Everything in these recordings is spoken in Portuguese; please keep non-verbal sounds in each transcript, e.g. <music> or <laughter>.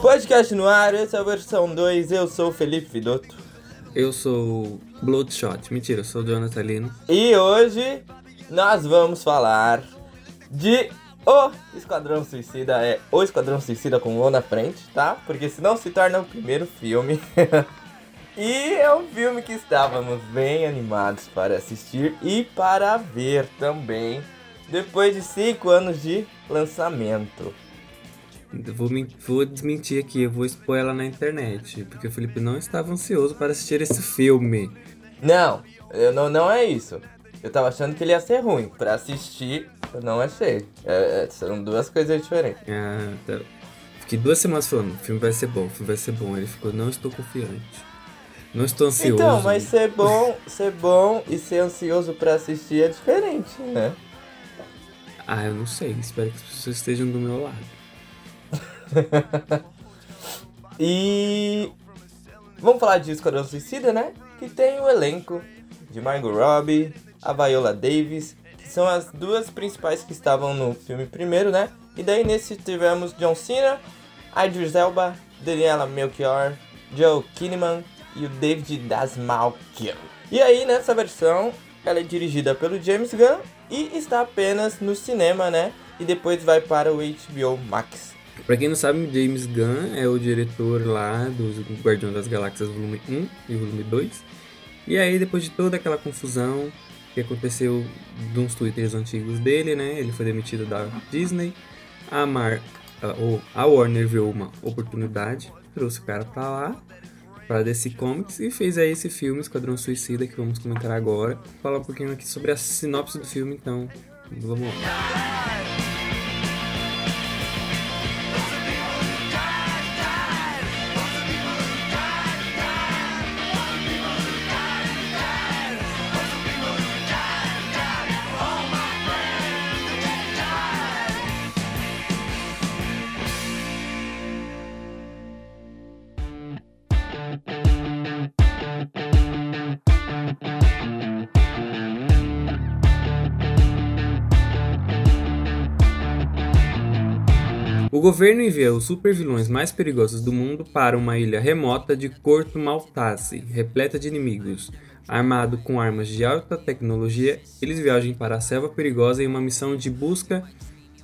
Podcast no ar, essa é a versão 2. Eu sou o Felipe Vidotto. Eu sou Bloodshot. Mentira, eu sou o Jonathan Lino. E hoje nós vamos falar de O Esquadrão Suicida. É O Esquadrão Suicida com O na frente, tá? Porque senão se torna o primeiro filme. <laughs> e é um filme que estávamos bem animados para assistir e para ver também. Depois de 5 anos de lançamento. Vou, vou, desmentir aqui, eu vou expor ela na internet, porque o Felipe não estava ansioso para assistir esse filme. Não, eu não, não é isso. Eu tava achando que ele ia ser ruim. Pra assistir, eu não achei. É, é, são duas coisas diferentes. Ah, tá. Fiquei duas semanas falando, o filme vai ser bom, o filme vai ser bom. Ele ficou, não estou confiante. Não estou ansioso. Então, mas ser bom, ser bom e ser ansioso para assistir é diferente, né? Ah, eu não sei. Espero que as pessoas estejam do meu lado. <laughs> e vamos falar de Esquadrão Suicida, né? Que tem o elenco de Margot Robbie, a Viola Davis, que são as duas principais que estavam no filme primeiro, né? E daí nesse tivemos John Cena, Idris Elba, Daniela Melchior, Joe Kinnaman e o David Dasmalkian. E aí nessa versão ela é dirigida pelo James Gunn e está apenas no cinema, né? E depois vai para o HBO Max. Pra quem não sabe, James Gunn é o diretor lá do Guardião das Galáxias volume 1 e volume 2. E aí, depois de toda aquela confusão que aconteceu de uns twitters antigos dele, né? Ele foi demitido da Disney. A, Mar, a Warner viu uma oportunidade, trouxe o cara pra lá, pra DC Comics, e fez aí esse filme, Esquadrão Suicida, que vamos comentar agora. Falar um pouquinho aqui sobre a sinopse do filme, então vamos lá. Governo envia os supervilões mais perigosos do mundo para uma ilha remota de Corto Maltase, repleta de inimigos. Armado com armas de alta tecnologia, eles viajam para a selva perigosa em uma missão de busca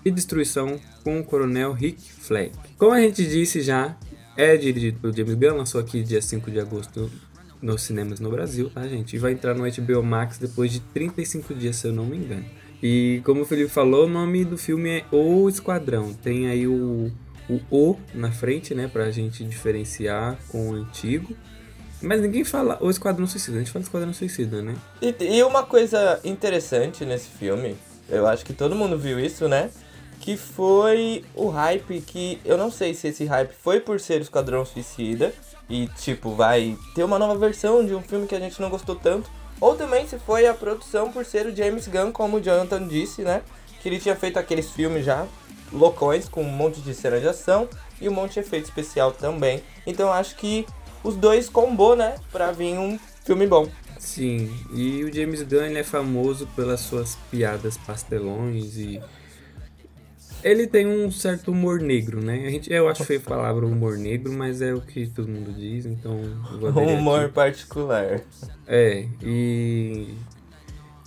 e destruição com o coronel Rick Flag. Como a gente disse já, é dirigido pelo James Gunn, lançou aqui dia 5 de agosto nos cinemas no Brasil, tá gente? E vai entrar no HBO Max depois de 35 dias, se eu não me engano. E como o Felipe falou, o nome do filme é O Esquadrão. Tem aí o, o O na frente, né? Pra gente diferenciar com o antigo. Mas ninguém fala O Esquadrão Suicida, a gente fala Esquadrão Suicida, né? E, e uma coisa interessante nesse filme, eu acho que todo mundo viu isso, né? Que foi o hype que. Eu não sei se esse hype foi por ser Esquadrão Suicida. E tipo, vai ter uma nova versão de um filme que a gente não gostou tanto ou também se foi a produção por ser o James Gunn, como o Jonathan disse, né? Que ele tinha feito aqueles filmes já loucões com um monte de cena de ação e um monte de efeito especial também. Então acho que os dois combou, né? Pra vir um filme bom. Sim, e o James Gunn é famoso pelas suas piadas pastelões e ele tem um certo humor negro, né? A gente, eu acho feio a palavra humor negro, mas é o que todo mundo diz, então Um humor aqui. particular. É, e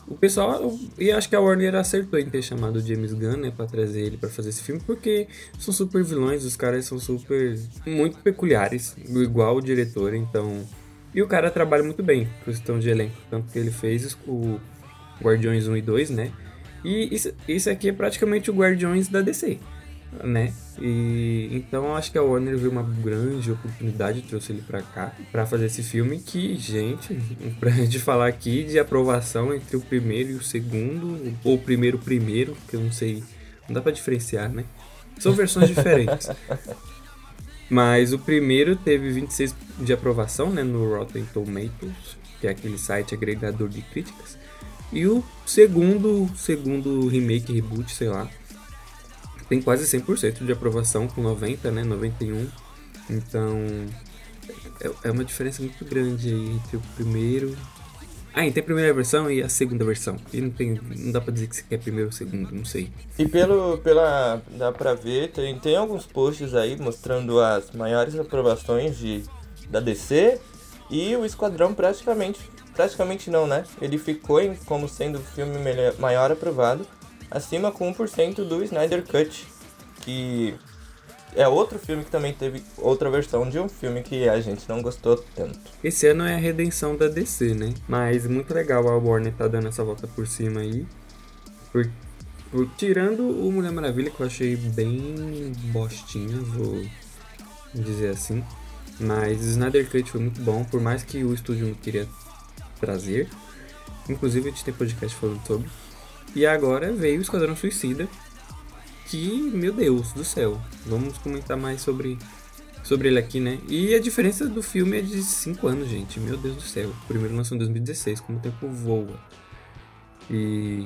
o pessoal, e acho que a Warner acertou em ter chamado o James Gunn, né, para trazer ele para fazer esse filme, porque são super vilões, os caras são super muito peculiares, igual o diretor, então e o cara trabalha muito bem, questão de elenco, tanto que ele fez o Guardiões 1 e 2, né? E isso, isso aqui é praticamente o Guardiões da DC, né? E então acho que a Warner viu uma grande oportunidade, trouxe ele para cá para fazer esse filme que, gente, <laughs> pra gente falar aqui de aprovação entre o primeiro e o segundo, ou o primeiro primeiro, que eu não sei, não dá para diferenciar, né? São versões diferentes. <laughs> Mas o primeiro teve 26 de aprovação, né, no Rotten Tomatoes, que é aquele site agregador de críticas. E o segundo, segundo remake, reboot, sei lá, tem quase 100% de aprovação, com 90, né? 91. Então, é, é uma diferença muito grande aí entre o primeiro. Ah, e tem a primeira versão e a segunda versão. E não, tem, não dá pra dizer que você quer primeiro ou segundo, não sei. E pelo, pela, dá pra ver, tem, tem alguns posts aí mostrando as maiores aprovações de, da DC e o Esquadrão praticamente, praticamente não, né? Ele ficou em, como sendo o filme melhor, maior aprovado, acima com 1% do Snyder Cut, que é outro filme que também teve outra versão de um filme que a gente não gostou tanto. Esse ano é a redenção da DC, né? Mas muito legal a Warner tá dando essa volta por cima aí. Por, por, tirando o Mulher Maravilha, que eu achei bem bostinha, vou dizer assim. Mas Snyder Cut foi muito bom, por mais que o estúdio não queria trazer. Inclusive a gente tem podcast falando sobre. E agora veio o Esquadrão Suicida, que, meu Deus do céu, vamos comentar mais sobre, sobre ele aqui, né? E a diferença do filme é de 5 anos, gente, meu Deus do céu. O primeiro lançou em 2016, como o tempo voa. E,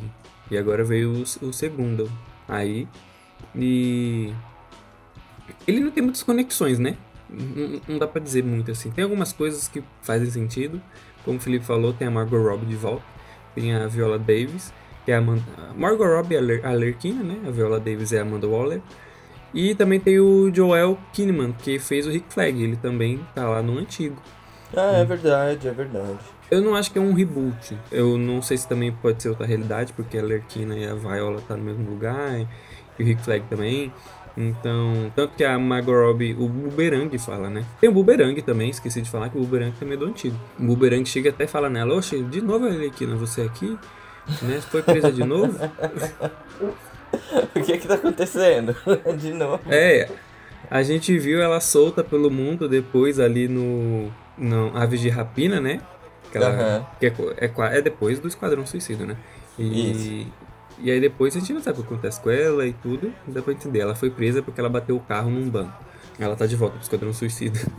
e agora veio o, o segundo aí. E ele não tem muitas conexões, né? Não, não dá pra dizer muito assim. Tem algumas coisas que fazem sentido. Como o Felipe falou, tem a Margot Robbie de volta. Tem a Viola Davis que é a Amanda, Margot Robbie, a Lerquina, né? A Viola Davis é a Amanda Waller. E também tem o Joel Kinnaman, que fez o Rick Flag, ele também tá lá no antigo. Ah, é verdade, é verdade. Eu não acho que é um reboot. Eu não sei se também pode ser outra realidade, porque a Lerquina e a Viola tá no mesmo lugar, e o Rick Flag também. Então, tanto que a Margot Robbie, o Boomerang fala, né? Tem o Boomerang também, esqueci de falar que o Boomerang também é do antigo. O Boomerang chega até e fala nela, oxe, de novo a Lerquina, você aqui? Né? Foi presa de novo? <laughs> o que é que tá acontecendo? <laughs> de novo. É, a gente viu ela solta pelo mundo depois ali no, no Aves de Rapina, né? Que, ela, uhum. que é, é, é, depois do Esquadrão Suicida, né? E, Isso. E aí depois a gente não sabe o que acontece com ela e tudo, não dá pra entender. Ela foi presa porque ela bateu o carro num banco. Ela tá de volta pro Esquadrão Suicida. <laughs>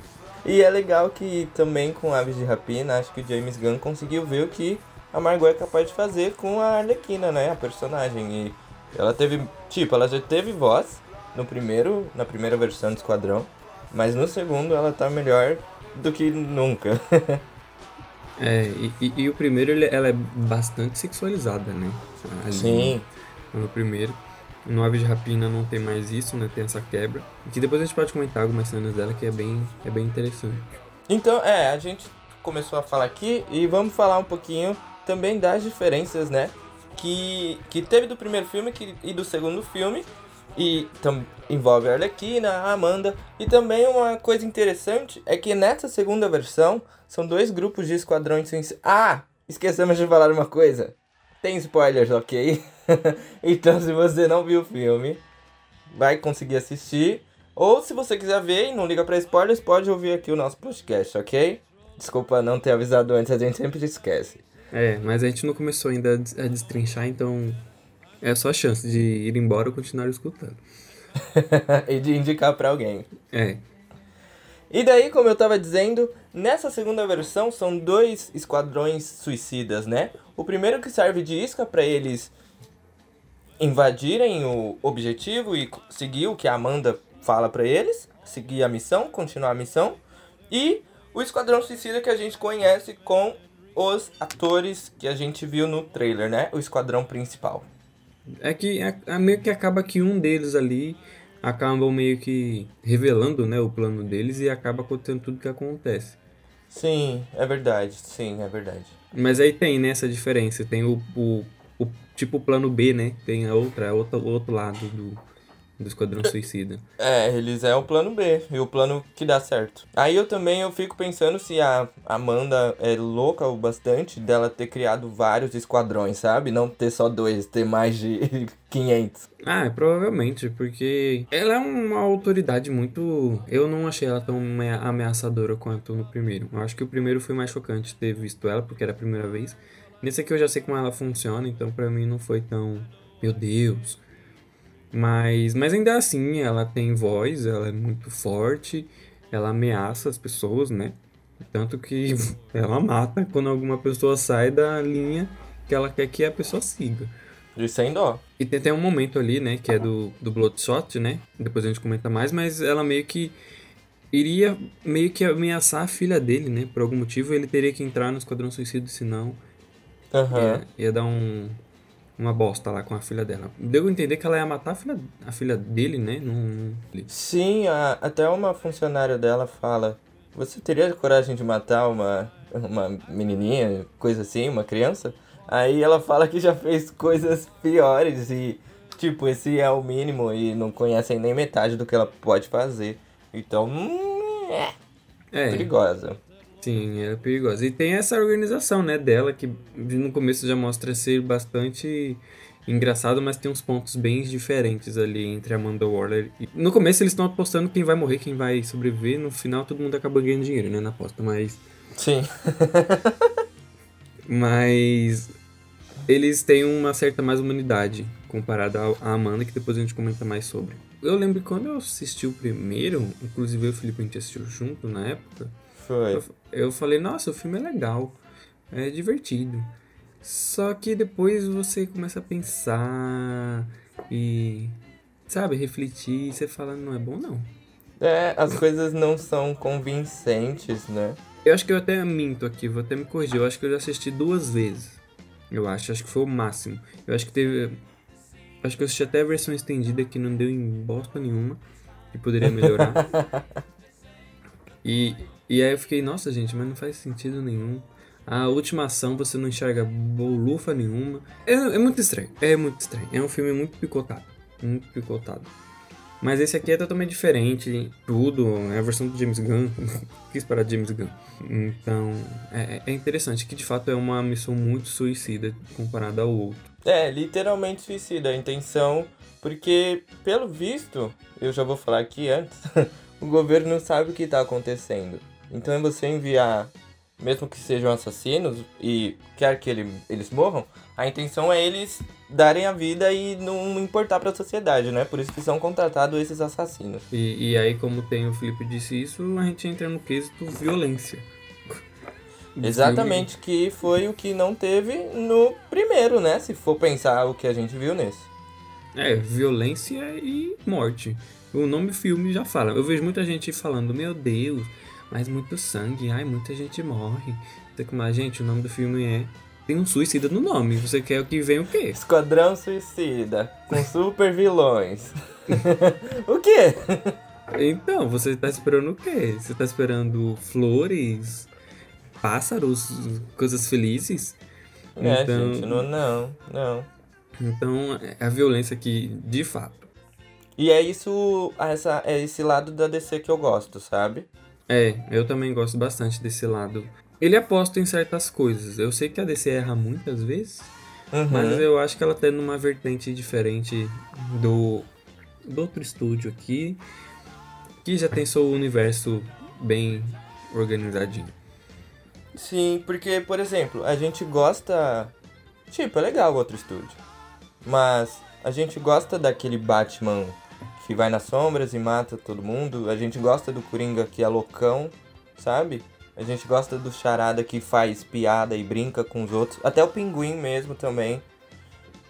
E é legal que também com Aves de Rapina, acho que o James Gunn conseguiu ver o que a Margot é capaz de fazer com a Arlequina, né? A personagem. E ela teve. Tipo, ela já teve voz no primeiro. Na primeira versão do Esquadrão. Mas no segundo ela tá melhor do que nunca. <laughs> é, e, e, e, o primeiro ele, ela é bastante sexualizada, né? Ali, Sim. No, no primeiro. No Ave de Rapina não tem mais isso, né? Tem essa quebra. E que depois a gente pode comentar algumas cenas dela que é bem, é bem interessante. Então, é, a gente começou a falar aqui e vamos falar um pouquinho também das diferenças, né? Que, que teve do primeiro filme que, e do segundo filme. E envolve a Arlequina, a Amanda. E também uma coisa interessante é que nessa segunda versão são dois grupos de esquadrões. Ah! Esquecemos de falar uma coisa. Tem spoilers, ok? <laughs> então se você não viu o filme, vai conseguir assistir. Ou se você quiser ver e não liga para spoilers, pode ouvir aqui o nosso podcast, ok? Desculpa não ter avisado antes, a gente sempre esquece. É, mas a gente não começou ainda a destrinchar, então é só a chance de ir embora ou continuar escutando. <laughs> e de indicar para alguém. É. E daí, como eu tava dizendo, nessa segunda versão são dois esquadrões suicidas, né? O primeiro que serve de isca para eles invadirem o objetivo e seguir o que a Amanda fala para eles, seguir a missão, continuar a missão. E o esquadrão suicida que a gente conhece com os atores que a gente viu no trailer, né? O esquadrão principal. É que é, é meio que acaba que um deles ali acabam meio que revelando, né, o plano deles e acaba acontecendo tudo que acontece. Sim, é verdade, sim, é verdade. Mas aí tem né, essa diferença, tem o, o, o tipo plano B, né? Tem a outra, outro, outro lado do, do Esquadrão Suicida. <laughs> É, eles é o plano B e o plano que dá certo. Aí eu também eu fico pensando se a Amanda é louca o bastante dela ter criado vários esquadrões, sabe? Não ter só dois, ter mais de <laughs> 500. Ah, provavelmente, porque ela é uma autoridade muito. Eu não achei ela tão ameaçadora quanto no primeiro. Eu acho que o primeiro foi mais chocante ter visto ela, porque era a primeira vez. Nesse aqui eu já sei como ela funciona, então para mim não foi tão. Meu Deus, mas, mas ainda assim, ela tem voz, ela é muito forte, ela ameaça as pessoas, né? Tanto que <laughs> ela mata quando alguma pessoa sai da linha que ela quer que a pessoa siga. E sem dó. E tem até um momento ali, né, que é do, do Bloodshot, né? Depois a gente comenta mais, mas ela meio que iria meio que ameaçar a filha dele, né? Por algum motivo ele teria que entrar no Esquadrão Suicida, senão Aham. Ia, ia dar um, uma bosta lá com a filha dela. Deu a entender que ela ia matar a filha, a filha dele, né? Não, Sim, a- até uma funcionária dela fala: Você teria coragem de matar uma, uma menininha, coisa assim, uma criança? Aí ela fala que já fez coisas piores e, tipo, esse é o mínimo e não conhecem nem metade do que ela pode fazer. Então, hum, é é, perigosa. Sim, é perigosa. E tem essa organização, né, dela, que no começo já mostra ser bastante engraçado, mas tem uns pontos bem diferentes ali entre Amanda Waller e... No começo eles estão apostando quem vai morrer, quem vai sobreviver, no final todo mundo acaba ganhando dinheiro, né, na aposta, mas... Sim. <laughs> Mas eles têm uma certa mais humanidade comparada à Amanda, que depois a gente comenta mais sobre. Eu lembro que quando eu assisti o primeiro, inclusive eu e o Felipe a gente assistiu junto na época, Foi. eu, eu falei, nossa, o filme é legal, é divertido. Só que depois você começa a pensar e, sabe, refletir, e você fala, não é bom não. É, as coisas não são convincentes, né? Eu acho que eu até minto aqui, vou até me corrigir. Eu acho que eu já assisti duas vezes. Eu acho, acho que foi o máximo. Eu acho que teve. Acho que eu assisti até a versão estendida que não deu em bosta nenhuma. Que poderia melhorar. <laughs> e, e aí eu fiquei, nossa gente, mas não faz sentido nenhum. A última ação você não enxerga bolufa nenhuma. É, é muito estranho, é muito estranho. É um filme muito picotado. Muito picotado. Mas esse aqui é totalmente diferente, tudo, é a versão do James Gunn, <laughs> quis parar de James Gunn. Então, é, é interessante que de fato é uma missão muito suicida comparada ao outro. É, literalmente suicida. A intenção, porque, pelo visto, eu já vou falar aqui antes, <laughs> o governo não sabe o que tá acontecendo. Então é você enviar, mesmo que sejam assassinos e quer que ele, eles morram, a intenção é eles darem a vida e não importar pra sociedade, né? Por isso que são contratados esses assassinos. E, e aí, como tem o Felipe disse isso, a gente entra no quesito violência. <laughs> Exatamente, que foi o que não teve no primeiro, né? Se for pensar o que a gente viu nesse. É, violência e morte. O nome filme já fala. Eu vejo muita gente falando, meu Deus, mas muito sangue, ai, muita gente morre. Mais, gente, o nome do filme é. Tem um suicida no nome. Você quer que vem o quê? Esquadrão Suicida, com <laughs> super vilões. <laughs> o quê? Então, você tá esperando o quê? Você tá esperando flores, pássaros, coisas felizes? É, Então- gente, não, não, não. Então, é a violência que, de fato. E é isso, essa, é esse lado da DC que eu gosto, sabe? É, eu também gosto bastante desse lado. Ele aposta em certas coisas. Eu sei que a DC erra muitas vezes, Uhum. mas eu acho que ela tá numa vertente diferente do, do outro estúdio aqui, que já tem seu universo bem organizadinho. Sim, porque, por exemplo, a gente gosta. Tipo, é legal o outro estúdio. Mas a gente gosta daquele Batman que vai nas sombras e mata todo mundo. A gente gosta do Coringa que é loucão, sabe? A gente gosta do Charada que faz piada e brinca com os outros. Até o Pinguim mesmo também.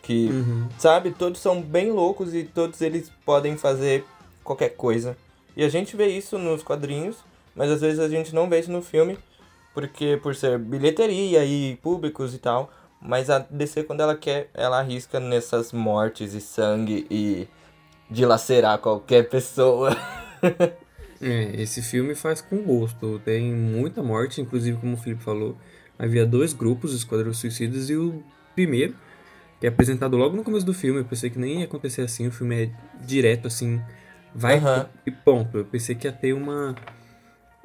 Que, Uhum. sabe, todos são bem loucos e todos eles podem fazer qualquer coisa. E a gente vê isso nos quadrinhos, mas às vezes a gente não vê isso no filme, porque por ser bilheteria e públicos e tal. Mas a DC, quando ela quer, ela arrisca nessas mortes e sangue e dilacerar qualquer pessoa. <laughs> É, esse filme faz com gosto. Tem muita morte, inclusive, como o Felipe falou, havia dois grupos, os Esquadrão Suicidas, e o primeiro, que é apresentado logo no começo do filme. Eu pensei que nem ia acontecer assim, o filme é direto assim, vai Aham. e ponto. Eu pensei que ia ter uma.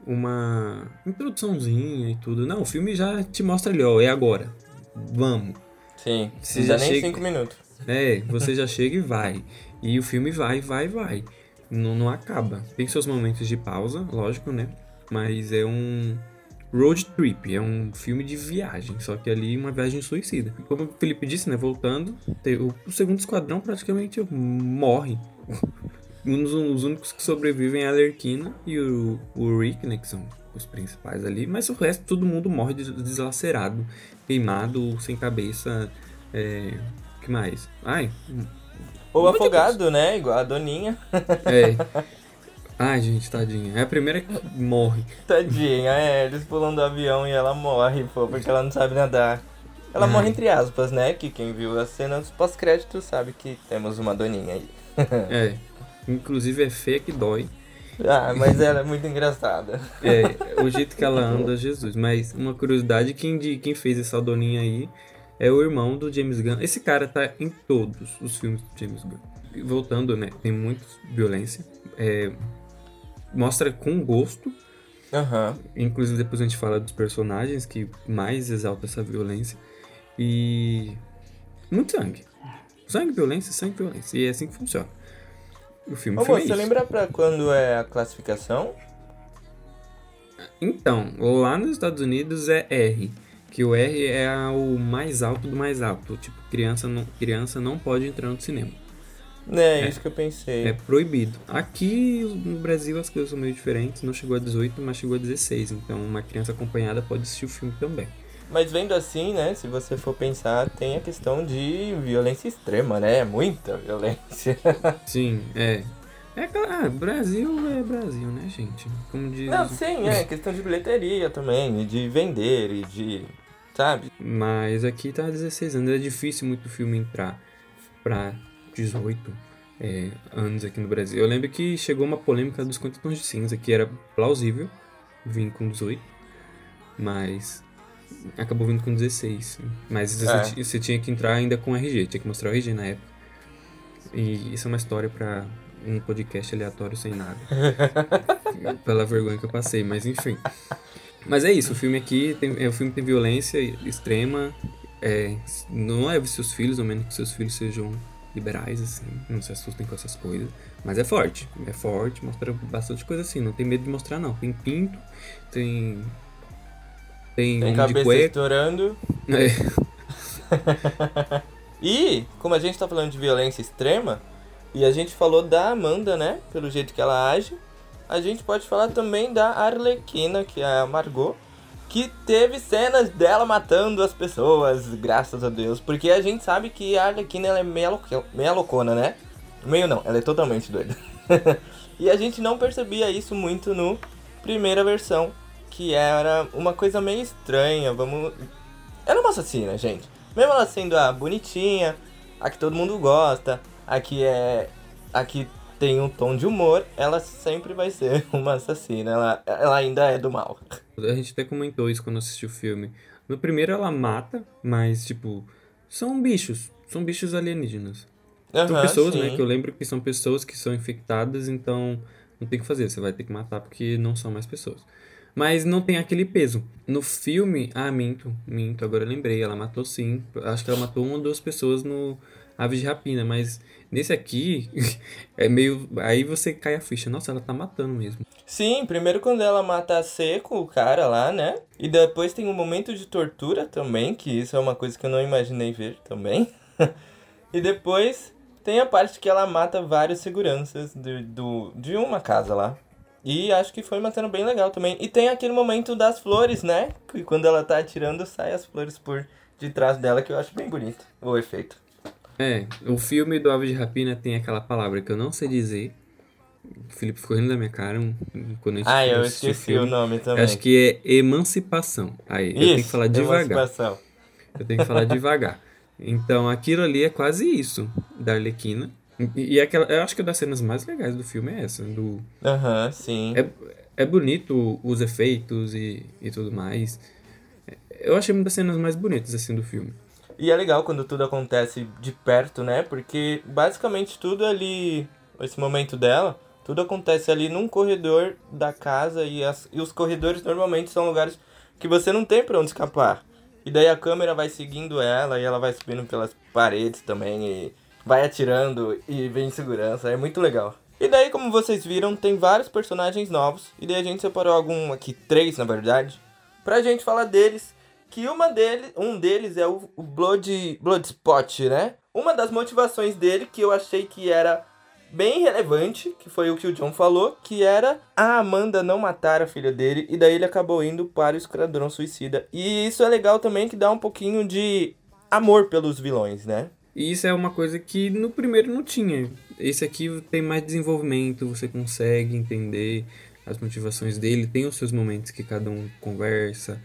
Uma introduçãozinha e tudo. Não, o filme já te mostra ali, ó, é agora. Vamos. Sim, Você já nem chega- cinco minutos. É, você já chega e vai. E o filme vai, vai, vai. Não, não acaba. Tem seus momentos de pausa, lógico, né? Mas é um road trip, é um filme de viagem, só que ali uma viagem suicida. Como o Felipe disse, né? Voltando, o, segundo esquadrão praticamente morre. <laughs> Um dos os únicos que sobrevivem é a Lerquina e o, o Rick, né? Que são os principais ali. Mas o resto, todo mundo morre des- deslacerado, queimado, sem cabeça. É, que mais? Ai, Ou Muita afogado, né? Igual a Doninha. <laughs> é. Ai, gente, tadinha. É a primeira que morre. Tadinha, é, eles pulam do avião e ela morre, pô, porque ela não sabe nadar. Ela Ai. morre entre aspas, né? Que quem viu as cenas pós-crédito sabe que temos uma doninha aí. <laughs> É. Inclusive é feia que dói. Ah, mas ela é muito engraçada. É, o <laughs> jeito que ela anda, Jesus. Mas uma curiosidade, quem, de, quem fez essa doninha aí é o irmão do James Gunn. Esse cara tá em todos os filmes do James Gunn. Voltando, né? Tem muita violência. É, mostra com gosto. Aham. Inclusive depois a gente fala dos personagens que mais exalta essa violência. E. Muito sangue. Sangue, violência, sangue, violência. E é assim que funciona. O filme, o Ô, filme é você isso. lembra pra quando é a classificação? Então, lá nos Estados Unidos é R, que o R é o mais alto do mais alto. Tipo, criança não, criança não pode entrar no cinema. É, isso que eu pensei. É proibido. Aqui no Brasil as coisas são meio diferentes, não chegou a 18, mas chegou a 16. Então, uma criança acompanhada pode assistir o filme também. Mas vendo assim, né, se você for pensar, tem a questão de violência extrema, né? Muita violência. <laughs> Sim, é. É claro, ah, Brasil é Brasil, né, gente? Como diz. Não, sim, é <laughs> questão de bilheteria também, e de vender e de. Sabe? Mas aqui tá 16 anos, é difícil muito filme entrar pra 18 é, anos aqui no Brasil. Eu lembro que chegou uma polêmica dos 50 tons de cinza, que era plausível vir com 18, mas acabou vindo com 16. Mas você, É. você tinha que entrar ainda com RG, tinha que mostrar o RG na época. E isso é uma história pra um podcast aleatório sem nada. <laughs> Pela vergonha que eu passei, mas enfim. Mas é isso, o filme aqui tem, é, o filme tem violência extrema. É, não leve seus filhos, ao menos que seus filhos sejam liberais, assim, não se assustem com essas coisas. Mas é forte, é forte, mostra bastante coisa assim, não tem medo de mostrar não. Tem pinto, tem. Tem, Tem cabeça estourando. É, <laughs> E, como a gente tá falando de violência extrema, e a gente falou da Amanda, né? Pelo jeito que ela age, a gente pode falar também da Arlequina, que é a Margot, que teve cenas dela matando as pessoas, graças a Deus. Porque a gente sabe que a Arlequina ela é meio, meio loucona, né? Meio não, ela é totalmente doida. <laughs> e a gente não percebia isso muito no primeira versão, que era uma coisa meio estranha, vamos... Ela é uma assassina, gente. Mesmo ela sendo a bonitinha, a que todo mundo gosta, a que é. a que tem um tom de humor, ela sempre vai ser <laughs> uma assassina. Ela, ela ainda é do mal. A gente até comentou isso quando assistiu o filme. No primeiro ela mata, mas tipo, são bichos, são bichos alienígenas. São Aham, pessoas, sim. né? Que eu lembro que são pessoas que são infectadas, então não tem o que fazer, você vai ter que matar porque não são mais pessoas. Mas não tem aquele peso. No filme, ah, minto, minto, agora eu lembrei, ela matou sim. Acho que ela matou uma ou duas pessoas no Aves de Rapina, mas nesse aqui <laughs> é meio. Aí você cai a ficha. Nossa, ela tá matando mesmo. Sim, primeiro quando ela mata seco o cara lá, né? E depois tem um momento de tortura também, que isso é uma coisa que eu não imaginei ver também. <laughs> e depois tem a parte que ela mata vários seguranças do, do, de uma casa lá. E acho que foi uma cena bem legal também. E tem aquele momento das flores, né? Que quando ela tá atirando, sai as flores por detrás dela, que eu acho bem bonito. O efeito. É, o filme do Aves de Rapina tem aquela palavra que eu não sei dizer. O Felipe ficou rindo da minha cara quando a gente Ah, eu esqueci o filme. nome Eu também. Acho que é emancipação. Aí, eu tenho que Isso, falar devagar. emancipação. Eu tenho que falar <laughs> devagar. Então, aquilo ali é quase isso, da Arlequina. E, e aquela, eu acho que uma das cenas mais legais do filme é essa. Do, Aham, sim. é, é bonito os efeitos e, e tudo mais. Eu achei uma das cenas mais bonitas, assim, do filme. E é legal quando tudo acontece de perto, né? Porque basicamente tudo ali, esse momento dela, tudo acontece ali num corredor da casa e, as, e os corredores normalmente são lugares que você não tem pra onde escapar. E daí a câmera vai seguindo ela e ela vai subindo pelas paredes também e vai atirando e vem em segurança. É muito legal. E daí, como vocês viram, tem vários personagens novos. E daí a gente separou algum aqui, três na verdade, pra gente falar deles. Que uma dele, um deles é o, Blood, Bloodspot, né? Uma das motivações dele que eu achei que era bem relevante, que foi o que o John falou, que era a Amanda não matar a filha dele, e daí ele acabou indo para o Esquadrão Suicida. E isso é legal também, que dá um pouquinho de amor pelos vilões, né? E isso é uma coisa que no primeiro não tinha. Esse aqui tem mais desenvolvimento, você consegue entender as motivações dele, tem os seus momentos que cada um conversa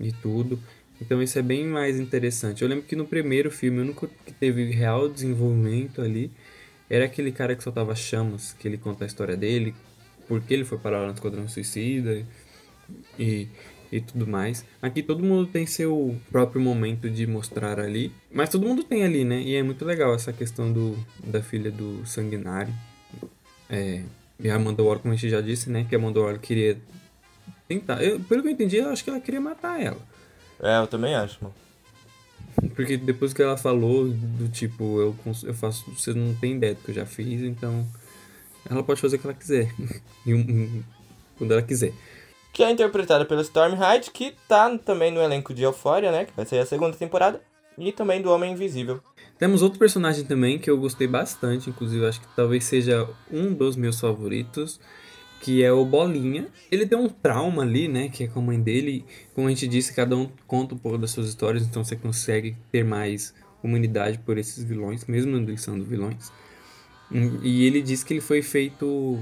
e tudo. Então isso é bem mais interessante. Eu lembro que no primeiro filme, o único que teve real desenvolvimento ali era aquele cara que soltava chamas, que ele conta a história dele, porque ele foi parar lá no Esquadrão Suicida e, e tudo mais. Aqui todo mundo tem seu próprio momento de mostrar ali, mas todo mundo tem ali, né? E é muito legal essa questão do, da filha do Sanguinário. É, e a Amanda Waller, como a gente já disse, né? Que a Amanda Waller queria tentar. Eu, pelo que eu entendi, eu acho que ela queria matar ela. É, eu também acho, mano. <laughs> Porque depois que ela falou do tipo, eu, eu faço. Você não tem ideia do que eu já fiz, então. Ela pode fazer o que ela quiser. <laughs> quando ela quiser. Que é interpretada pela Storm Hyde, que tá também no elenco de Euphoria, né? Que vai ser a segunda temporada. E também do Homem Invisível. Temos outro personagem também que eu gostei bastante, inclusive acho que talvez seja um dos meus favoritos, que é o Bolinha. Ele tem um trauma ali, né, que é com a mãe dele. Como a gente disse, cada um conta um pouco das suas histórias, então você consegue ter mais humanidade por esses vilões, mesmo eles sendo vilões. E ele diz que ele foi feito.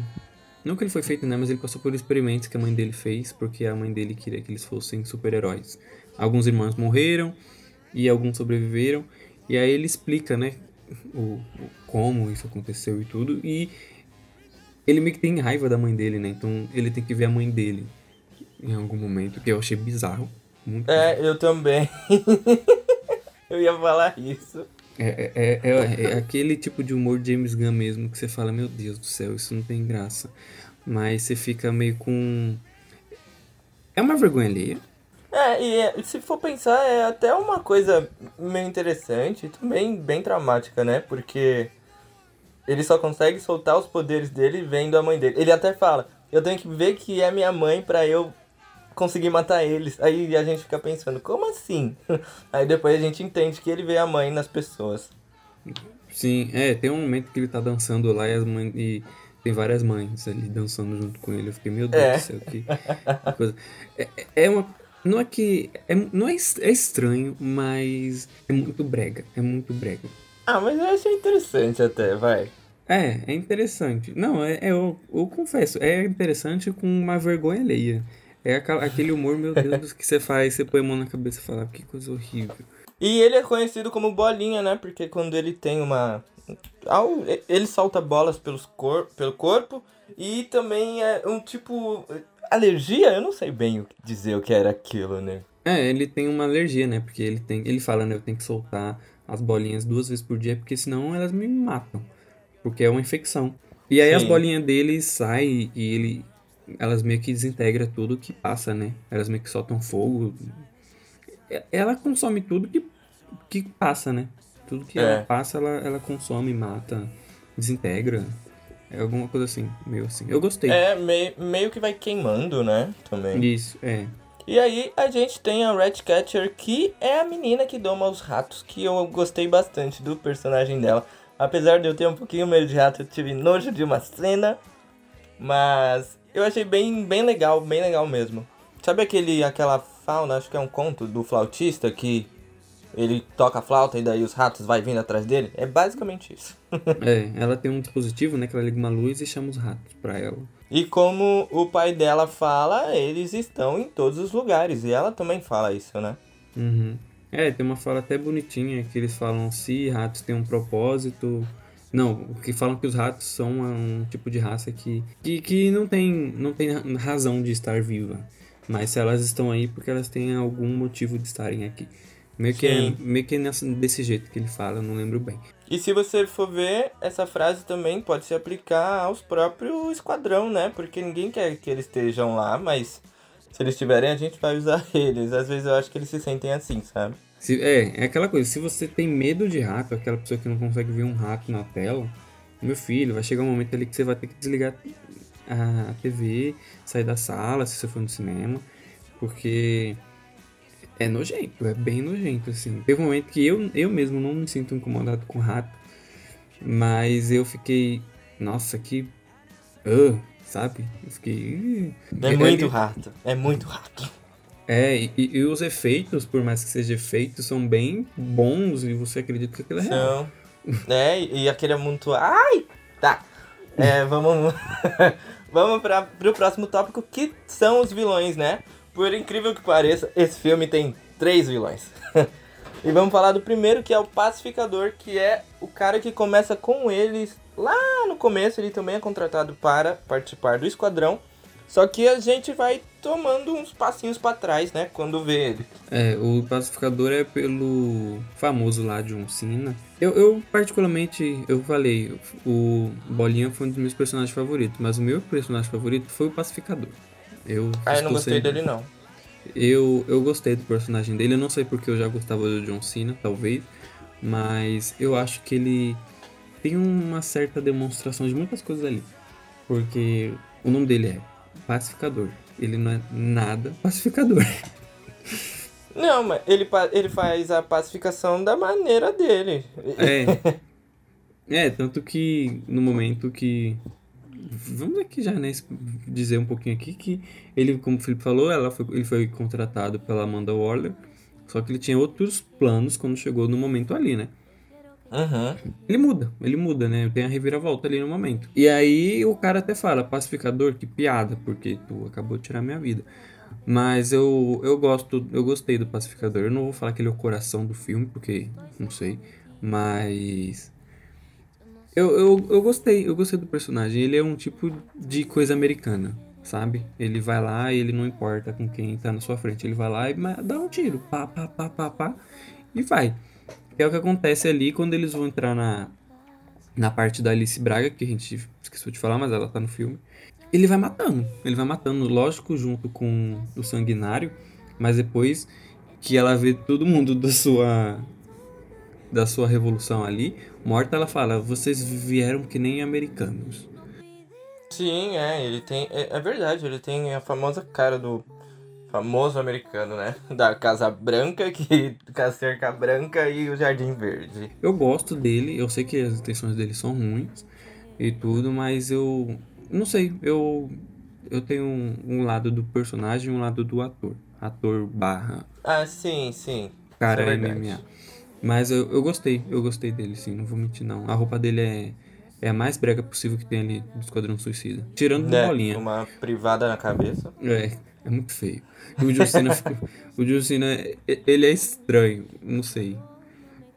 Não que ele foi feito, né? Mas ele passou por experimentos que a mãe dele fez, porque a mãe dele queria que eles fossem super-heróis. Alguns irmãos morreram e alguns sobreviveram. E aí ele explica, né? O, o, como isso aconteceu e tudo. E ele meio que tem raiva da mãe dele, né? Então ele tem que ver a mãe dele em algum momento, que eu achei bizarro. Muito é, bizarro. eu também. <laughs> eu ia falar isso. É, é, é, é, aquele tipo de humor James Gunn mesmo que você fala, meu Deus do céu, isso não tem graça. Mas você fica meio com. É uma vergonha alheia. É, e se for pensar, é até uma coisa meio interessante e também bem traumática, né? Porque ele só consegue soltar os poderes dele vendo a mãe dele. Ele até fala, eu tenho que ver que é minha mãe para eu conseguir matar eles. Aí a gente fica pensando, como assim? <laughs> Aí depois a gente entende que ele vê a mãe nas pessoas. Sim, é, tem um momento que ele tá dançando lá e as mães. E tem várias mães ali dançando junto com ele. Eu fiquei, meu Deus é. do céu, que coisa. É, é uma. Não é que. É, não é, é estranho, mas é muito brega. É muito brega. Ah, mas eu achei interessante até, vai. É, é interessante. Não, é, é eu, eu confesso, é interessante com uma vergonha alheia. É aquele humor, meu Deus, <laughs> que você faz, você põe a mão na cabeça e fala, ah, que coisa horrível. E ele é conhecido como bolinha, né? Porque quando ele tem uma. Ele solta bolas pelos cor... pelo corpo e também é um tipo. Alergia? Eu não sei bem dizer o que era aquilo, né? É, ele tem uma alergia, né? Porque ele tem. Ele fala, né? Eu tenho que soltar as bolinhas duas vezes por dia, porque senão elas me matam. Porque é uma infecção. E aí Sim. as bolinhas dele saem e ele. Elas meio que desintegram tudo que passa, né? Elas meio que soltam fogo. Ela consome tudo que, que passa, né? Tudo que é. ela passa, ela, ela consome, mata, desintegra. É alguma coisa assim, meio assim. Eu gostei. É, meio, meio que vai queimando, né? Também. Isso, é. E aí a gente tem a Ratcatcher, que é a menina que doma os ratos, que eu gostei bastante do personagem dela. Apesar de eu ter um pouquinho medo de rato, eu tive nojo de uma cena. Mas eu achei bem, bem legal, bem legal mesmo. Sabe aquele, aquela fauna, acho que é um conto do flautista que ele toca a flauta e daí os ratos vai vindo atrás dele? É basicamente isso. <laughs> é, ela tem um dispositivo, né, que ela liga uma luz e chama os ratos pra ela. E como o pai dela fala, eles estão em todos os lugares. E ela também fala isso, né? Uhum. É, tem uma fala até bonitinha que eles falam se ratos têm um propósito. Não, que falam que os ratos são um tipo de raça que, que, que não, tem, não tem razão de estar viva. Mas se elas estão aí porque elas têm algum motivo de estarem aqui. Meio que, é, meio que é desse jeito que ele fala, não lembro bem. E se você for ver, essa frase também pode se aplicar aos próprios esquadrão, né? Porque ninguém quer que eles estejam lá, mas se eles estiverem, a gente vai usar <laughs> eles. Às vezes eu acho que eles se sentem assim, sabe? Se, é, é aquela coisa, se você tem medo de rato, aquela pessoa que não consegue ver um rato na tela, meu filho, vai chegar um momento ali que você vai ter que desligar a TV, sair da sala, se você for no cinema, porque é nojento, é bem nojento, assim. Teve um momento que eu, eu mesmo não me sinto incomodado com rato, mas eu fiquei, nossa, que. Uh, sabe? Eu fiquei. Uh, é muito rato, é muito rato. É, e, e, os efeitos, por mais que seja efeito, são bem bons e você acredita que aquilo é real. É, e aquele é muito. Ai! Tá. É, <laughs> vamos. <laughs> vamos para pro próximo tópico, que são os vilões, né? Por incrível que pareça, esse filme tem três vilões. <laughs> e vamos falar do primeiro, que é o Pacificador, que é o cara que começa com eles lá no começo. Ele também é contratado para participar do esquadrão. Só que a gente vai tomando uns passinhos para trás, né? Quando vê ele. É, o pacificador é pelo famoso lá John Cena. Eu, eu, particularmente, eu falei, o Bolinha foi um dos meus personagens favoritos, mas o meu personagem favorito foi o pacificador. Eu ah, eu não gostei dele não. Eu, eu gostei do personagem dele, eu não sei porque eu já gostava do John Cena, talvez, mas eu acho que ele tem uma certa demonstração de muitas coisas ali. Porque o nome dele é pacificador. Ele não é nada pacificador. <laughs> Não, mas ele, ele faz a pacificação da maneira dele. É. <laughs> É, tanto que no momento que. Vamos aqui já, né? Dizer um pouquinho aqui que ele, como o Felipe falou, ela foi, ele foi contratado pela Amanda Waller. Só que ele tinha outros planos quando chegou no momento ali, né? Uhum. Ele muda, ele muda, né? Tem a reviravolta ali no momento. E aí o cara até fala, pacificador, que piada, porque tu acabou de tirar minha vida. Mas eu, eu gosto, eu gostei do pacificador. Eu não vou falar que ele é o coração do filme, porque não sei. Mas. Eu, eu, eu gostei, eu gostei do personagem. Ele é um tipo de coisa americana, sabe? Ele vai lá e ele não importa com quem tá na sua frente. Ele vai lá e dá um tiro, pá, pá, pá, pá, pá, e vai é o que acontece ali quando eles vão entrar na, na parte da Alice Braga, que a gente esqueceu de falar, mas ela tá no filme. Ele vai matando, ele vai matando, lógico, junto com o sanguinário, mas depois que ela vê todo mundo da sua da sua revolução ali, morta ela fala: "Vocês vieram que nem americanos". Sim, é, ele tem é, é verdade, ele tem a famosa cara do famoso americano, né? <laughs> Da Casa Branca, que <laughs> com a cerca branca e o Jardim Verde. Eu gosto dele, eu sei que as intenções dele são ruins e tudo, mas eu não sei, eu eu tenho um, um lado do personagem e um lado do ator. Ator barra. Ah, sim, sim. Cara, é MMA. Mas eu, eu gostei, eu gostei dele, sim, não vou mentir não. A roupa dele é, é a mais brega possível que tem ali do Esquadrão Suicida. Tirando é, uma bolinha. Uma privada na cabeça. É, é muito feio. O John Cena, o John Cena, ele é estranho, não sei.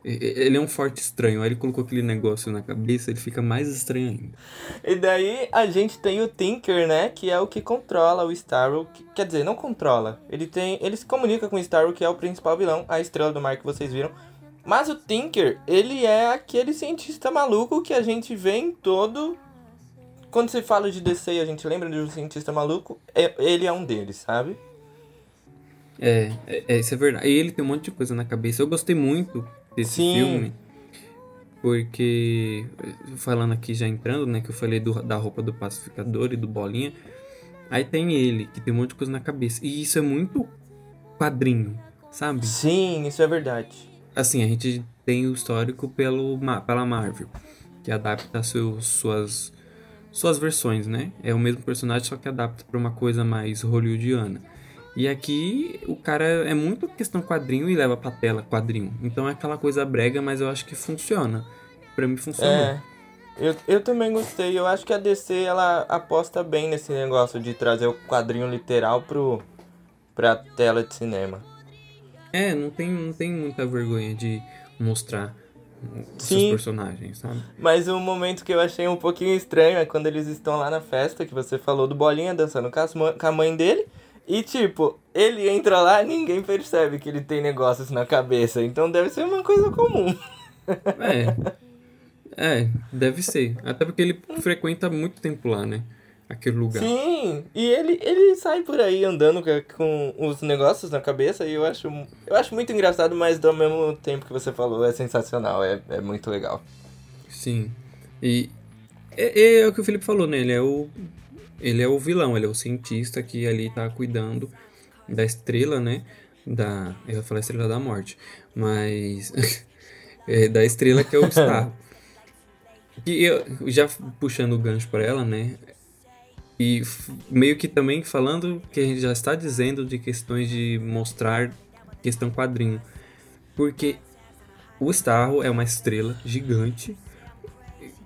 Ele é um forte estranho. Aí ele colocou aquele negócio na cabeça, ele fica mais estranho ainda. E daí a gente tem o Tinker, né? Que é o que controla o Starro. Quer dizer, não controla. Ele tem. Ele se comunica com o Starro, que é o principal vilão, a estrela do mar que vocês viram. Mas o Tinker, ele é aquele cientista maluco que a gente vê em todo quando se fala de DC a gente lembra de um cientista maluco, é, ele é um deles, sabe? É, é, é, isso é verdade. E ele tem um monte de coisa na cabeça. Eu gostei muito desse Sim. filme. Porque, falando aqui já entrando, né, que eu falei do, da roupa do pacificador e do bolinha. Aí tem ele, que tem um monte de coisa na cabeça. E isso é muito quadrinho, sabe? Sim, isso é verdade. Assim, a gente tem o histórico pelo, pela Marvel, que adapta seus, suas suas versões, né? É o mesmo personagem, só que adapta para uma coisa mais hollywoodiana. E aqui o cara é muito questão quadrinho e leva pra tela quadrinho. Então é aquela coisa brega, mas eu acho que funciona. Pra mim funciona. É. Eu, eu também gostei. Eu acho que a DC ela aposta bem nesse negócio de trazer o quadrinho literal pro, pra tela de cinema. É, não tem, não tem muita vergonha de mostrar Sim. personagens, sabe? Mas um momento que eu achei um pouquinho estranho é quando eles estão lá na festa, que você falou do Bolinha dançando com a mãe dele. E tipo, ele entra lá ninguém percebe que ele tem negócios na cabeça. Então deve ser uma coisa comum. É. <laughs> É, deve ser. Até porque ele frequenta muito tempo lá, né? Aquele lugar. Sim, e ele, ele sai por aí andando com, os negócios na cabeça e eu acho, eu acho muito engraçado, mas ao mesmo tempo que você falou é sensacional, é, é muito legal. Sim, e é, é, o que o Felipe falou, né? Ele é o, ele é o vilão, ele é o cientista que ali tá cuidando da estrela, né? Da, eu ia falar estrela da morte, mas <laughs> é, da estrela que é o <laughs> Star. E eu, já puxando o gancho para ela, né? E meio que também falando que a gente já está dizendo de questões de mostrar questão quadrinho. Porque o Starro é uma estrela gigante,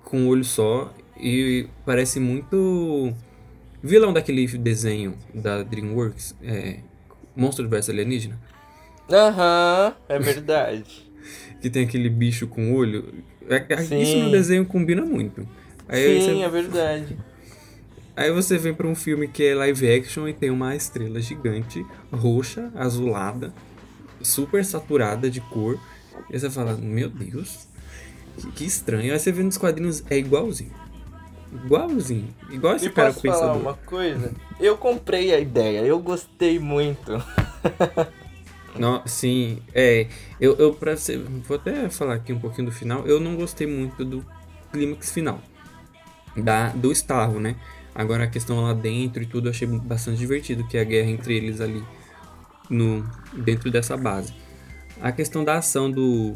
com um olho só, e parece muito vilão daquele desenho da DreamWorks, é, Monstro vs Alienígena. Aham, é verdade. <laughs> que tem aquele bicho com olho. É, é, isso no desenho combina muito. Aí Sim, você... é verdade. Aí você vem para um filme que é live action e tem uma estrela gigante, roxa, azulada, super saturada de cor. E você fala, meu Deus, que, que estranho. Aí você vê nos quadrinhos, é igualzinho. Igualzinho. Igual esse e cara posso pensador. falar uma coisa? Eu comprei a ideia, eu gostei muito. <laughs> Não, sim, é. Eu, eu pra ser, vou até falar aqui um pouquinho do final. Eu não gostei muito do clímax final. Da, do Starro, né? Agora a questão lá dentro e tudo eu achei bastante divertido, que é a guerra entre eles ali no, dentro dessa base. A questão da ação do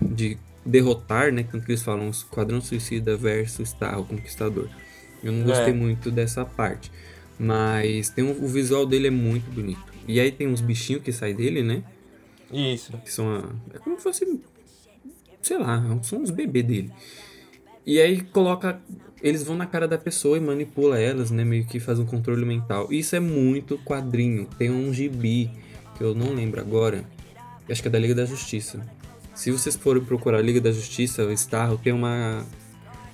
de derrotar, né, quando eles falam Esquadrão Suicida versus Starro Conquistador. Eu não gostei é. muito dessa parte, mas tem um, o visual dele é muito bonito. E aí tem uns bichinhos que saem dele, né? Isso. Que são a, é como se fosse sei lá, são uns bebês dele. E aí coloca eles vão na cara da pessoa e manipula elas, né? Meio que faz um controle mental. Isso é muito quadrinho. Tem um gibi, que eu não lembro agora. Acho que é da Liga da Justiça. Se vocês forem procurar Liga da Justiça, o Starro, tem uma.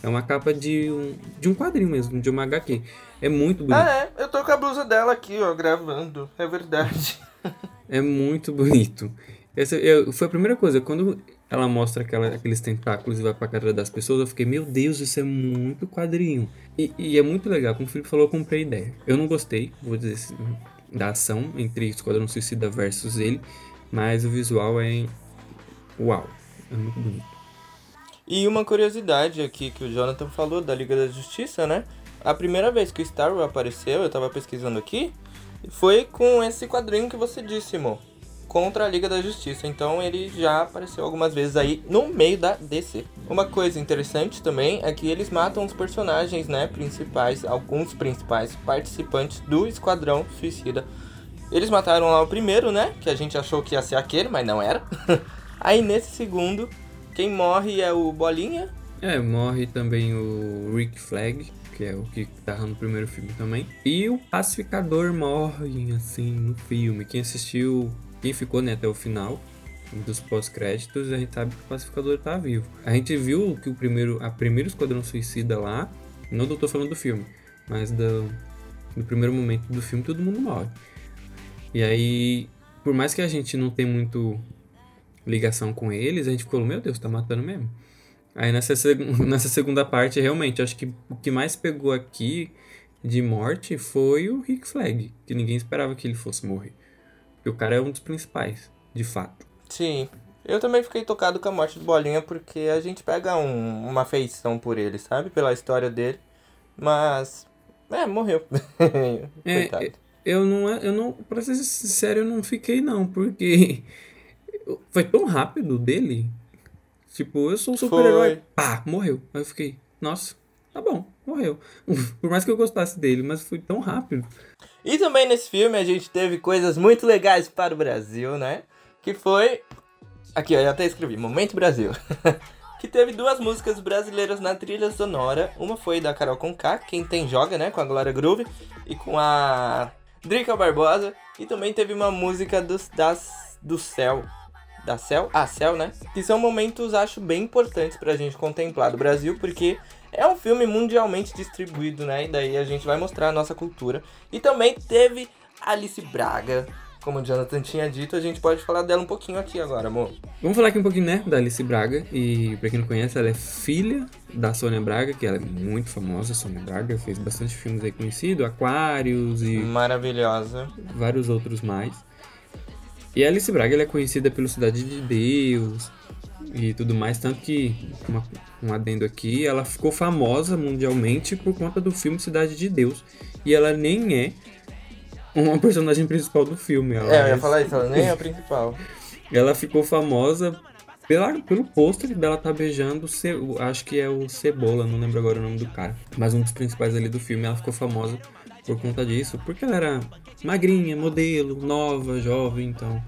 É uma capa de um, de um quadrinho mesmo, de uma HQ. É muito bonito. Ah, é? Eu tô com a blusa dela aqui, ó, gravando. É verdade. <laughs> é muito bonito. Essa eu, foi a primeira coisa. Quando ela mostra aquela, aqueles tentáculos e vai pra cara das pessoas, eu fiquei, meu Deus, isso é muito quadrinho. E, e é muito legal, como o Felipe falou, eu comprei a ideia. Eu não gostei, vou dizer assim, da ação entre Esquadrão Suicida versus ele, mas o visual é uau, é muito bonito. E uma curiosidade aqui que o Jonathan falou da Liga da Justiça, né? A primeira vez que o Star Wars apareceu, eu tava pesquisando aqui, foi com esse quadrinho que você disse, Mo contra a Liga da Justiça. Então ele já apareceu algumas vezes aí no meio da DC. Uma coisa interessante também é que eles matam os personagens, né, principais, alguns principais participantes do Esquadrão Suicida. Eles mataram lá o primeiro, né, que a gente achou que ia ser aquele, mas não era. <laughs> aí nesse segundo, quem morre é o Bolinha. É, morre também o Rick Flag, que é o que tá no primeiro filme também. E o Pacificador morre, assim, no filme. Quem assistiu quem ficou né, até o final dos pós-créditos, a gente sabe que o pacificador tá vivo. A gente viu que o primeiro, a primeiro Esquadrão Suicida lá, não tô falando do filme, mas do, no primeiro momento do filme todo mundo morre. E aí, por mais que a gente não tenha muito ligação com eles, a gente ficou, meu Deus, tá matando mesmo. Aí nessa, seg <laughs> nessa segunda parte, realmente, acho que o que mais pegou aqui de morte foi o Rick Flag, que ninguém esperava que ele fosse morrer. E o cara é um dos principais, de fato. Sim. Eu também fiquei tocado com a morte do Bolinha porque a gente pega um, uma feição por ele, sabe? Pela história dele. Mas. É, morreu. <laughs> é, Coitado. Eu não, eu não. Pra ser sincero, eu não fiquei, não, porque. <laughs> Foi tão rápido dele. Tipo, eu sou um super-herói. Pá, morreu. Aí eu fiquei, nossa, tá bom, morreu. <laughs> Por mais que eu gostasse dele, mas foi tão rápido. E também nesse filme a gente teve coisas muito legais para o Brasil, né? Que foi. Aqui, ó, até escrevi: Momento Brasil. <laughs> que teve duas músicas brasileiras na trilha sonora. Uma foi da Carol Conká, Quem Tem Joga, né? Com a Glória Groove. E com a Drica Barbosa. E também teve uma música dos, das, do Céu. Da Céu? Ah, Céu, né? Que são momentos, acho, bem importantes pra gente contemplar do Brasil, porque é um filme mundialmente distribuído, né? E daí a gente vai mostrar a nossa cultura. E também teve Alice Braga. Como o Jonathan tinha dito, a gente pode falar dela um pouquinho aqui agora, amor. Vamos falar aqui um pouquinho, né, da Alice Braga. E pra quem não conhece, ela é filha da Sônia Braga, que ela é muito famosa, Sônia Braga. Fez bastante filmes aí conhecidos, Aquários e... Maravilhosa. Vários outros mais. E a Alice Braga ela é conhecida pelo Cidade de Deus, e tudo mais. Tanto que, uma, um adendo aqui, ela ficou famosa mundialmente por conta do filme Cidade de Deus. E ela nem é uma personagem principal do filme. Ela é, eu ia falar isso, ela nem é a <laughs> principal. ela ficou famosa pela, pelo pôster dela tá beijando, acho que é o Cebola, não lembro agora o nome do cara. Mas um dos principais ali do filme, ela ficou famosa por conta disso, porque ela era magrinha, modelo, nova, jovem, então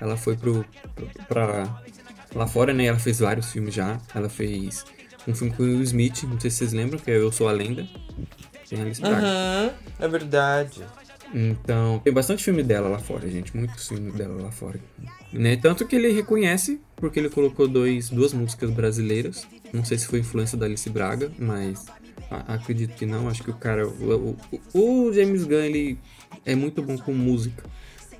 ela foi pro, pro pra Lá fora, né, ela fez vários filmes já. Ela fez um filme com o Will Smith, não sei se vocês lembram, que é Eu Sou a Lenda. Tem Alice Braga. Uhum, é verdade. Então, tem bastante filme dela lá fora, gente. Muitos filmes dela lá fora. Né? Tanto que ele reconhece, porque ele colocou dois, duas músicas brasileiras. Não sei se foi influência da Alice Braga, mas a, acredito que não. Acho que o cara. O, o, o, James Gunn, ele é muito bom com música.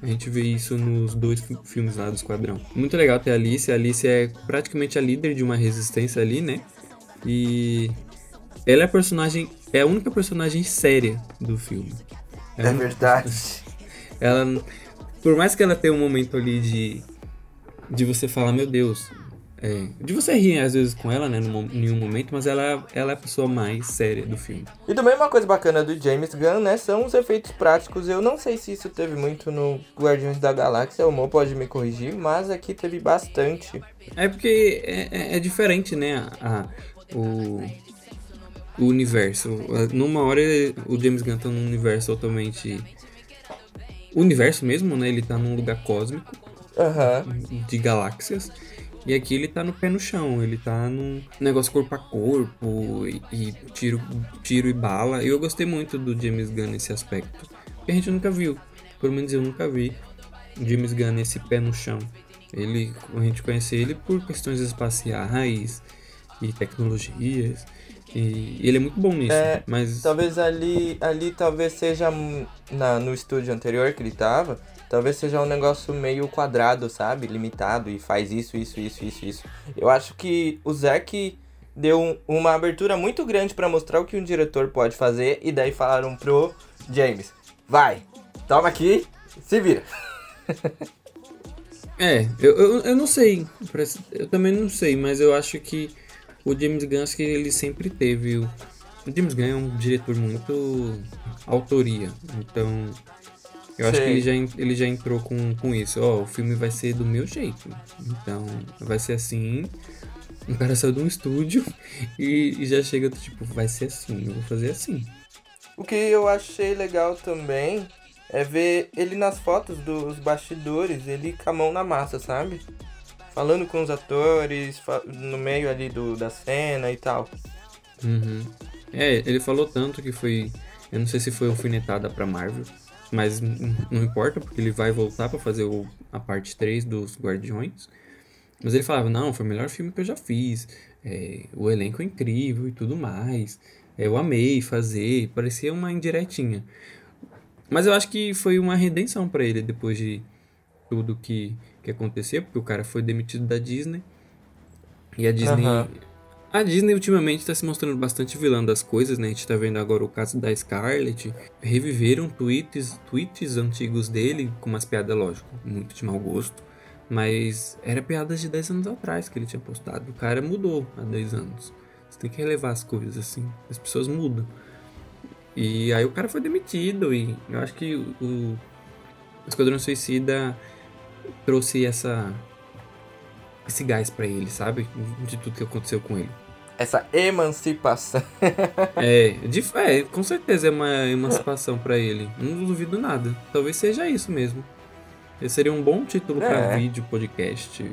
A gente vê isso nos dois filmes lá do Esquadrão. Muito legal ter a Alice. A Alice é praticamente a líder de uma resistência ali, né? E ela é a personagem. É a única personagem séria do filme. É, é verdade. <laughs> Ela. Por mais que ela tenha um momento ali de. De você falar, meu Deus. É, de você rir às vezes com ela, né? Em nenhum momento, mas ela, ela é a pessoa mais séria do filme. E também uma coisa bacana do James Gunn, né? São os efeitos práticos. Eu não sei se isso teve muito no Guardiões da Galáxia, o Mo pode me corrigir, mas aqui teve bastante. É porque é, é, é diferente, né? A, a, o, o universo. Numa hora o James Gunn tá num universo totalmente. O universo mesmo, né? Ele tá num lugar cósmico. Uhum. De galáxias. E aqui ele tá no pé no chão, ele tá num negócio corpo a corpo e, e tiro, tiro e bala. E eu gostei muito do James Gunn nesse aspecto. Que a gente nunca viu. Pelo menos eu nunca vi James Gunn nesse pé no chão. Ele, a gente conhece ele por questões espaciais e tecnologias. E, ele é muito bom nisso, é, mas... Talvez ali, ali talvez seja na, no estúdio anterior que ele tava, talvez seja um negócio meio quadrado, sabe? Limitado e faz isso, isso, isso, isso, isso. Eu acho que o Zack deu um, uma abertura muito grande para mostrar o que um diretor pode fazer e daí falaram pro James, vai, toma aqui, se vira. <laughs> é, eu, eu, eu não sei, eu também não sei, mas eu acho que o James Gunn, que ele sempre teve. O, o James Gunn é um diretor muito autoria, então eu acho que ele já, ele já entrou com, com isso. Ó, oh, o filme vai ser do meu jeito, então vai ser assim. O cara saiu de um estúdio <laughs> e, e já chega tipo, vai ser assim, eu vou fazer assim. O que eu achei legal também é ver ele nas fotos dos bastidores, ele com a mão na massa, sabe? falando com os atores, no meio ali do, da cena e tal. Uhum. É, ele falou tanto que foi. Eu não sei se foi alfinetada pra Marvel, mas não importa, porque ele vai voltar para fazer o, a parte 3 dos Guardiões. Mas ele falava: não, foi o melhor filme que eu já fiz, é, o elenco é incrível e tudo mais. É, eu amei fazer, parecia uma indiretinha. Mas eu acho que foi uma redenção para ele depois de tudo que, que aconteceu, porque o cara foi demitido da Disney. E a Disney. Uhum. A Disney ultimamente está se mostrando bastante vilã das coisas, né? A gente tá vendo agora o caso da Scarlett. Reviveram tweets, tweets antigos dele, com umas piadas, lógico, muito de mau gosto. Mas era piadas de 10 anos atrás que ele tinha postado. O cara mudou há 10 anos. Você tem que relevar as coisas assim. As pessoas mudam. E aí o cara foi demitido. E eu acho que o, o Esquadrão Suicida trouxe essa esse gás para ele, sabe? De tudo que aconteceu com ele. Essa emancipação. <laughs> é, de, é, com certeza é uma emancipação para ele. Não duvido nada. Talvez seja isso mesmo. Esse seria um bom título é. para vídeo, podcast.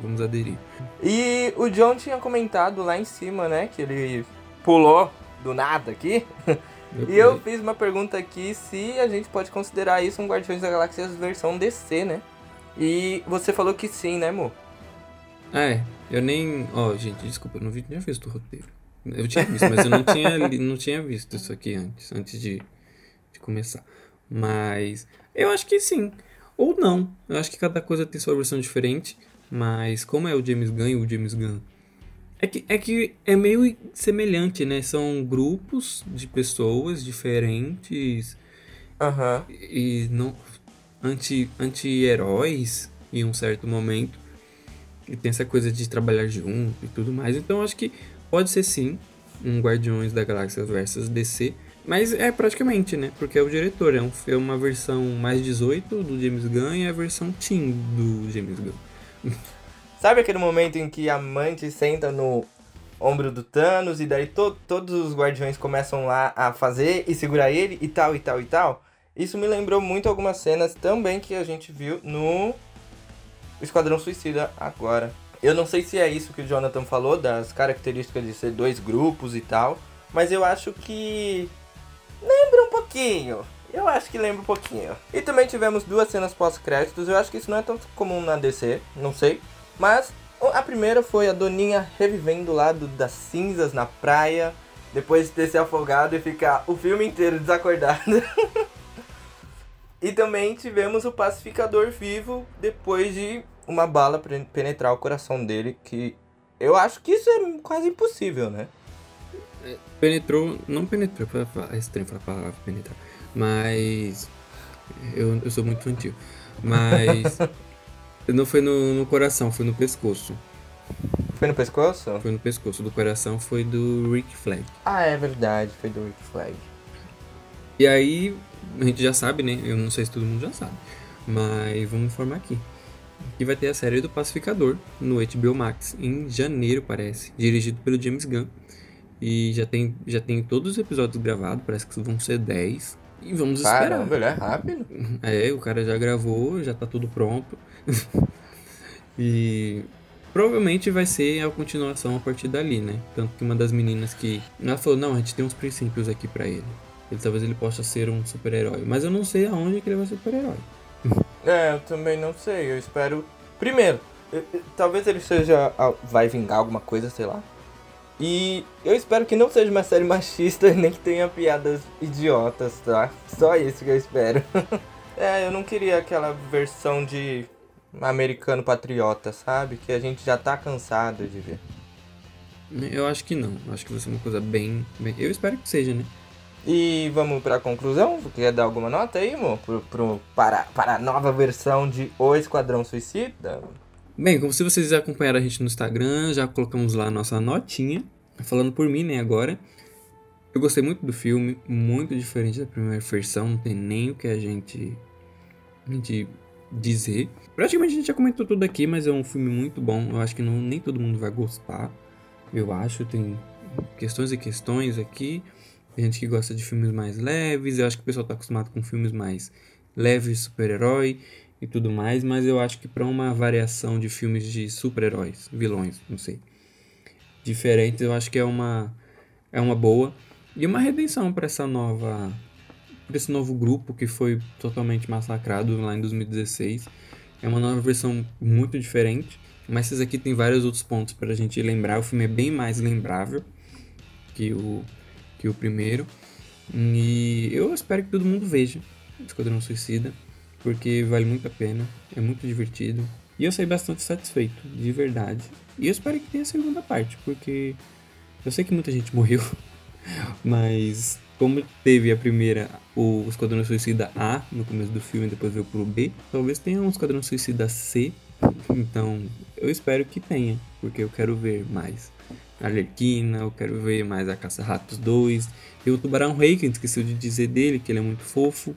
Vamos aderir. E o John tinha comentado lá em cima, né? Que ele pulou do nada aqui. Eu <laughs> e eu fiz uma pergunta aqui se a gente pode considerar isso um Guardiões da Galáxia versão DC, né? E você falou que sim, né, amor? É, eu nem. Ó, oh, gente, desculpa, eu não vi, tinha visto o roteiro. Eu tinha visto, mas eu não tinha, <laughs> não tinha visto isso aqui antes, antes de, de começar. Mas eu acho que sim. Ou não. Eu acho que cada coisa tem sua versão diferente. Mas como é o James Gunn e o James Gunn. É que, é que é meio semelhante, né? São grupos de pessoas diferentes. Aham. Uhum. E não anti, anti-heróis em um certo momento. E tem essa coisa de trabalhar junto e tudo mais. Então acho que pode ser sim um Guardiões da Galáxia versus DC. Mas é praticamente, né? Porque é o diretor. É, um, é uma versão mais 18 do James Gunn e a versão teen do James Gunn. <laughs> Sabe aquele momento em que a Mantis senta no ombro do Thanos e daí to todos os guardiões começam lá a fazer e segurar ele e tal e tal e tal? Isso me lembrou muito algumas cenas também que a gente viu no Esquadrão Suicida agora. Eu não sei se é isso que o Jonathan falou, das características de ser dois grupos e tal, mas eu acho que lembra um pouquinho. Eu acho que lembra um pouquinho. E também tivemos duas cenas pós-créditos. Eu acho que isso não é tão comum na DC, não sei. Mas a primeira foi a Doninha revivendo o lado das cinzas na praia. Depois de ter se afogado e ficar o filme inteiro desacordado. <laughs> e também tivemos o pacificador vivo depois de uma bala penetrar o coração dele. Que eu acho que isso é quase impossível, né? É, penetrou, não penetrou, é estranho falar a palavra penetrar mas. Eu, eu sou muito infantil. Mas. <laughs> não foi no, no coração, foi no pescoço. Foi no pescoço? Foi no pescoço. Do coração foi do Rick Flag. Ah, é verdade, foi do Rick Flag. E aí, a gente já sabe, né? Eu não sei se todo mundo já sabe. Mas vamos informar aqui. Que vai ter a série do Pacificador no HBO Max em janeiro, parece. Dirigido pelo James Gunn. E já tem, já tem todos os episódios gravados, parece que vão ser 10. E vamos Caramba, esperar. Ele é rápido. <laughs> É, o cara já gravou, já tá tudo pronto. <laughs> e provavelmente vai ser a continuação a partir dali, né? Tanto que uma das meninas que. Ela falou, não, a gente tem uns princípios aqui para ele. Ele. Talvez ele possa ser um super-herói. Mas eu não sei aonde que ele vai ser super-herói. <laughs> É, eu também não sei. Eu espero. Primeiro, talvez ele seja. Vai vingar alguma coisa, sei lá. E eu espero que não seja uma série machista <laughs> nem que tenha piadas idiotas, tá? Só isso que eu espero. <laughs> é, eu não queria aquela versão de americano patriota, sabe? Que a gente já tá cansado de ver. Eu acho que não. Acho que vai ser uma coisa bem. bem... Eu espero que seja, né? E vamos pra conclusão? Quer dar alguma nota aí, amor? Pro, pro, para, para a nova versão de O Esquadrão Suicida? Bem, como se vocês acompanharam a gente no Instagram, já colocamos lá a nossa notinha. Falando por mim, né, agora. Eu gostei muito do filme, muito diferente da primeira versão, não tem nem o que a gente, a gente dizer. Praticamente a gente já comentou tudo aqui, mas é um filme muito bom. Eu acho que não, nem todo mundo vai gostar. Eu acho, tem questões e questões aqui. Tem gente que gosta de filmes mais leves. Eu acho que o pessoal tá acostumado com filmes mais leves, super-herói e tudo mais, mas eu acho que para uma variação de filmes de super-heróis, vilões, não sei, diferentes, eu acho que é uma é uma boa e uma redenção para essa nova para esse novo grupo que foi totalmente massacrado lá em 2016. É uma nova versão muito diferente, mas esses aqui tem vários outros pontos para a gente lembrar. O filme é bem mais lembrável que o que o primeiro. E eu espero que todo mundo veja Esquadrão Suicida porque vale muito a pena, é muito divertido. E eu saí bastante satisfeito, de verdade. E eu espero que tenha a segunda parte, porque eu sei que muita gente <laughs> morreu, mas como teve a primeira, o Esquadrão Suicida A no começo do filme depois veio pro B, talvez tenha um Esquadrão Suicida C. Então, eu espero que tenha, porque eu quero ver mais Arlequina, eu quero ver mais a Caça-Ratos 2. Tem o Tubarão Rei, que a gente esqueceu de dizer dele, que ele é muito fofo.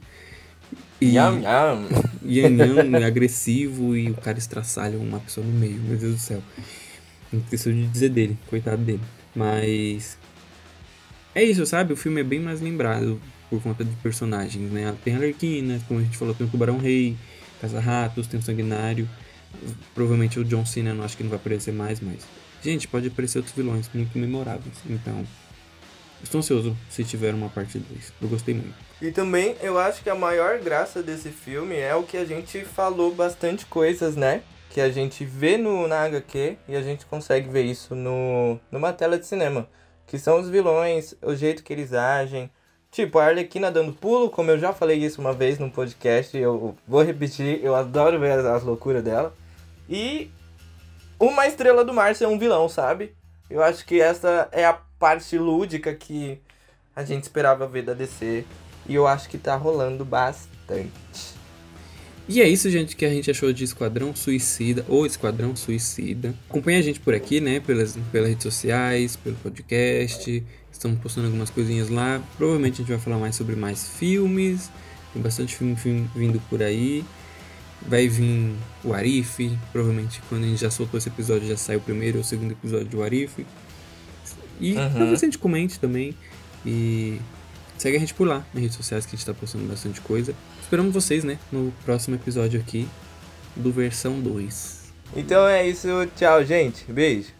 E yam, yam. Yan, agressivo e o cara estraçalha uma pessoa no meio, meu Deus do céu. Não esqueceu de dizer dele, coitado dele. Mas. É isso, sabe? O filme é bem mais lembrado por conta de personagens, né? Tem a Arlequina, como a gente falou, tem o Tubarão Rei, Caça-Ratos, tem o Sanguinário. Provavelmente o John Cena não acho que não vai aparecer mais, mas. Gente, pode aparecer outros vilões muito memoráveis. Então, Estou ansioso se tiver uma parte 2. Eu gostei muito. E também eu acho que a maior graça desse filme é o que a gente falou bastante coisas, né? Que a gente vê no, na HQ e a gente consegue ver isso no, numa tela de cinema. Que são os vilões, o jeito que eles agem. Tipo, a Arlequina dando pulo, como eu já falei isso uma vez no podcast, eu vou repetir, eu adoro ver as, as loucuras dela. E uma estrela do mar ser um vilão, sabe? Eu acho que essa é a parte lúdica que a gente esperava ver da DC. E eu acho que tá rolando bastante. E é isso, gente, que a gente achou de Esquadrão Suicida ou Esquadrão Suicida. Acompanhe a gente por aqui, né? Pelas, pelas redes sociais, pelo podcast. Estamos postando algumas coisinhas lá. Provavelmente a gente vai falar mais sobre mais filmes. Tem bastante filme, filme vindo por aí. Vai vir o Arif. Provavelmente quando a gente já soltou esse episódio já sai o primeiro ou o segundo episódio do Arif. E uhum. talvez a gente comente também. E segue a gente por lá, nas redes sociais, que a gente tá postando bastante coisa. Esperamos vocês, né, no próximo episódio aqui do versão 2. Então é isso, tchau, gente. Beijo.